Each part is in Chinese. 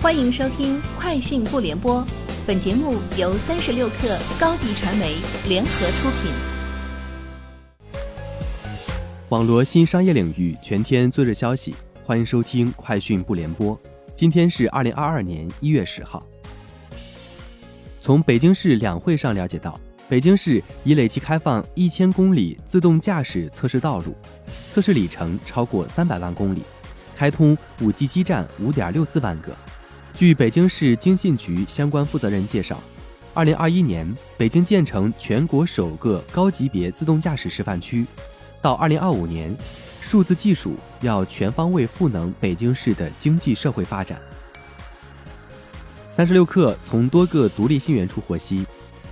欢迎收听《快讯不联播》，本节目由三十六克高低传媒联合出品。网罗新商业领域全天最热消息，欢迎收听《快讯不联播》。今天是二零二二年一月十号。从北京市两会上了解到，北京市已累计开放一千公里自动驾驶测试道路，测试里程超过三百万公里，开通五 G 基站五点六四万个。据北京市经信局相关负责人介绍，二零二一年北京建成全国首个高级别自动驾驶示范区，到二零二五年，数字技术要全方位赋能北京市的经济社会发展。三十六氪从多个独立信源处获悉，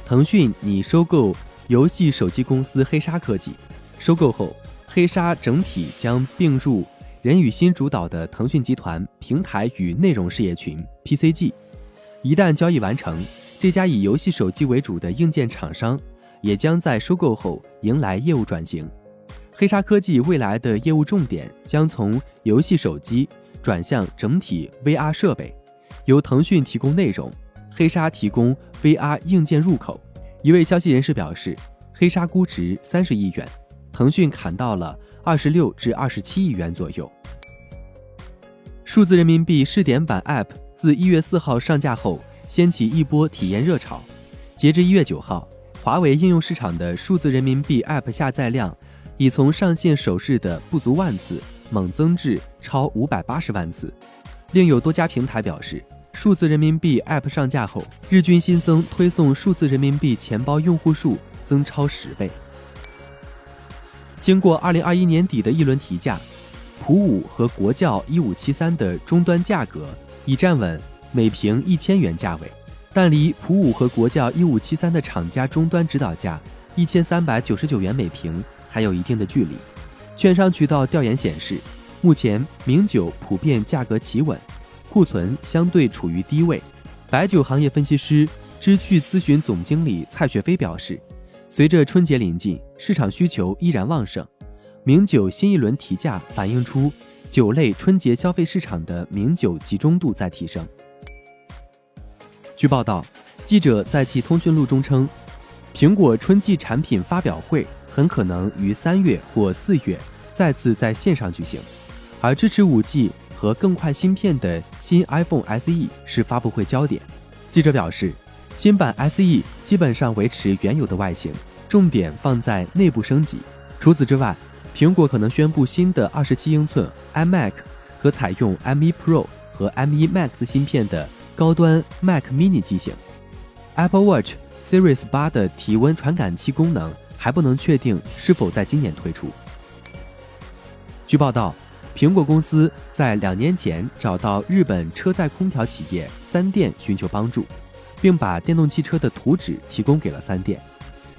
腾讯拟收购游戏手机公司黑鲨科技，收购后，黑鲨整体将并入。任宇新主导的腾讯集团平台与内容事业群 （PCG），一旦交易完成，这家以游戏手机为主的硬件厂商也将在收购后迎来业务转型。黑鲨科技未来的业务重点将从游戏手机转向整体 VR 设备，由腾讯提供内容，黑鲨提供 VR 硬件入口。一位消息人士表示，黑鲨估值三十亿元，腾讯砍到了二十六至二十七亿元左右。数字人民币试点版 App 自一月四号上架后，掀起一波体验热潮。截至一月九号，华为应用市场的数字人民币 App 下载量已从上线首日的不足万次猛增至超五百八十万次。另有多家平台表示，数字人民币 App 上架后，日均新增推送数字人民币钱包用户数增超十倍。经过二零二一年底的一轮提价。普五和国窖一五七三的终端价格已站稳每瓶一千元价位，但离普五和国窖一五七三的厂家终端指导价一千三百九十九元每瓶还有一定的距离。券商渠道调研显示，目前名酒普遍价格企稳，库存相对处于低位。白酒行业分析师知趣咨询总经理蔡雪飞表示，随着春节临近，市场需求依然旺盛。名酒新一轮提价反映出酒类春节消费市场的名酒集中度在提升。据报道，记者在其通讯录中称，苹果春季产品发表会很可能于三月或四月再次在线上举行，而支持五 G 和更快芯片的新 iPhone SE 是发布会焦点。记者表示，新版 SE 基本上维持原有的外形，重点放在内部升级。除此之外，苹果可能宣布新的二十七英寸 iMac 和采用 M1 Pro 和 M1 Max 芯片的高端 Mac Mini 机型。Apple Watch Series 八的体温传感器功能还不能确定是否在今年推出。据报道，苹果公司在两年前找到日本车载空调企业三电寻求帮助，并把电动汽车的图纸提供给了三电。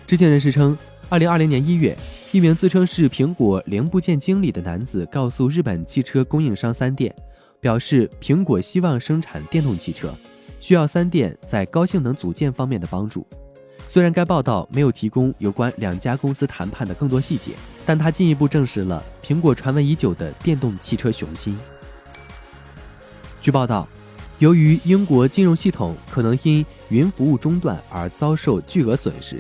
知情人士称。二零二零年一月，一名自称是苹果零部件经理的男子告诉日本汽车供应商三电，表示苹果希望生产电动汽车，需要三电在高性能组件方面的帮助。虽然该报道没有提供有关两家公司谈判的更多细节，但他进一步证实了苹果传闻已久的电动汽车雄心。据报道，由于英国金融系统可能因云服务中断而遭受巨额损失。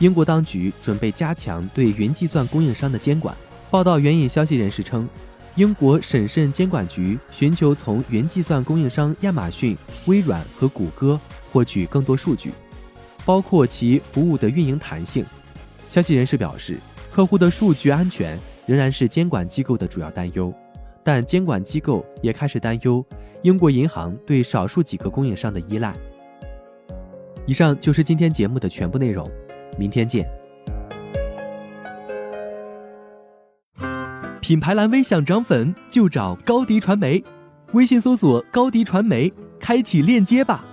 英国当局准备加强对云计算供应商的监管。报道援引消息人士称，英国审慎监管局寻求从云计算供应商亚马逊、微软和谷歌获取更多数据，包括其服务的运营弹性。消息人士表示，客户的数据安全仍然是监管机构的主要担忧，但监管机构也开始担忧英国银行对少数几个供应商的依赖。以上就是今天节目的全部内容。明天见。品牌蓝 V 想涨粉就找高迪传媒，微信搜索高迪传媒，开启链接吧。